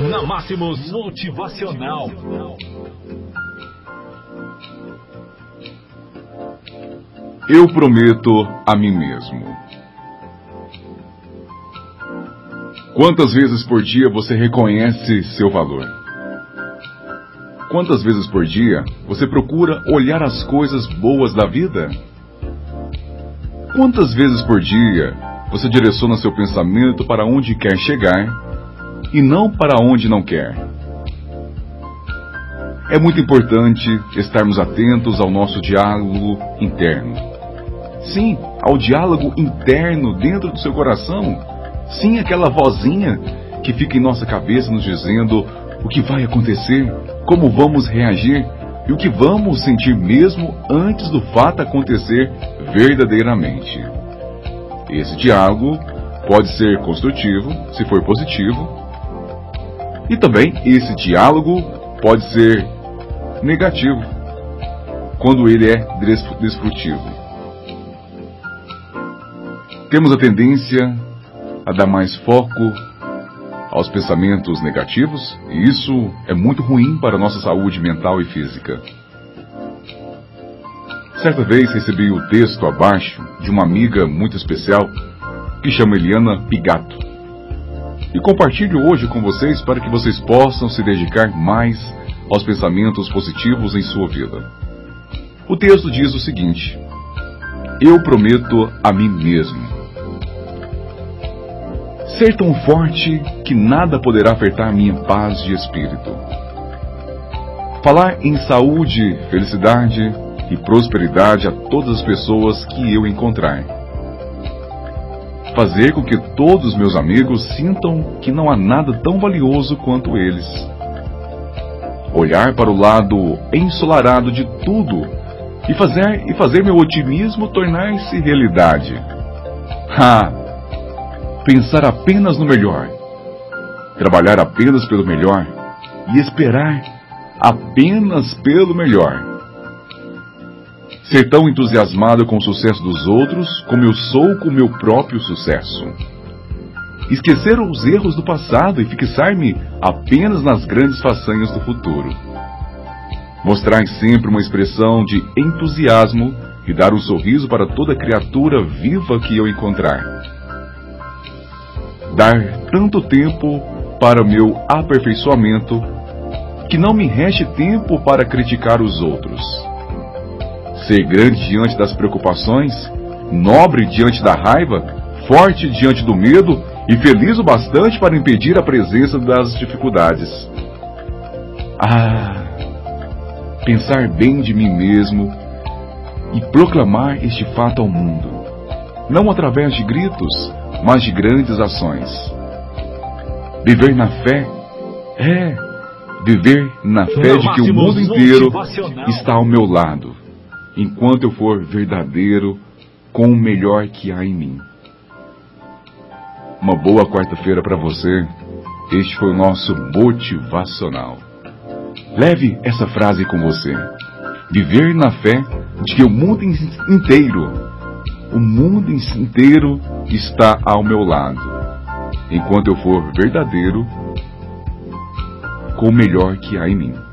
Na Máximos Motivacional. Eu prometo a mim mesmo. Quantas vezes por dia você reconhece seu valor? Quantas vezes por dia você procura olhar as coisas boas da vida? Quantas vezes por dia você direciona seu pensamento para onde quer chegar e não para onde não quer? É muito importante estarmos atentos ao nosso diálogo interno. Sim, ao diálogo interno dentro do seu coração. Sim, aquela vozinha que fica em nossa cabeça nos dizendo o que vai acontecer, como vamos reagir e o que vamos sentir mesmo antes do fato acontecer verdadeiramente. Esse diálogo pode ser construtivo, se for positivo, e também esse diálogo pode ser negativo, quando ele é destrutivo. Temos a tendência a dar mais foco aos pensamentos negativos, e isso é muito ruim para a nossa saúde mental e física. Certa vez recebi o texto abaixo de uma amiga muito especial que chama Eliana Pigato. E compartilho hoje com vocês para que vocês possam se dedicar mais aos pensamentos positivos em sua vida. O texto diz o seguinte: Eu prometo a mim mesmo ser tão forte que nada poderá afetar minha paz de espírito. Falar em saúde, felicidade e prosperidade a todas as pessoas que eu encontrar. Fazer com que todos meus amigos sintam que não há nada tão valioso quanto eles. Olhar para o lado ensolarado de tudo e fazer, e fazer meu otimismo tornar-se realidade. Ha! pensar apenas no melhor, trabalhar apenas pelo melhor e esperar apenas pelo melhor. Ser tão entusiasmado com o sucesso dos outros como eu sou com o meu próprio sucesso. Esquecer os erros do passado e fixar-me apenas nas grandes façanhas do futuro. Mostrar sempre uma expressão de entusiasmo e dar um sorriso para toda criatura viva que eu encontrar dar tanto tempo para meu aperfeiçoamento que não me reste tempo para criticar os outros. Ser grande diante das preocupações, nobre diante da raiva, forte diante do medo e feliz o bastante para impedir a presença das dificuldades. Ah, pensar bem de mim mesmo e proclamar este fato ao mundo, não através de gritos, mas de grandes ações. Viver na fé é viver na fé de que o mundo inteiro está ao meu lado, enquanto eu for verdadeiro com o melhor que há em mim. Uma boa quarta-feira para você. Este foi o nosso motivacional. Leve essa frase com você. Viver na fé de que o mundo inteiro o mundo inteiro está ao meu lado, enquanto eu for verdadeiro com o melhor que há em mim.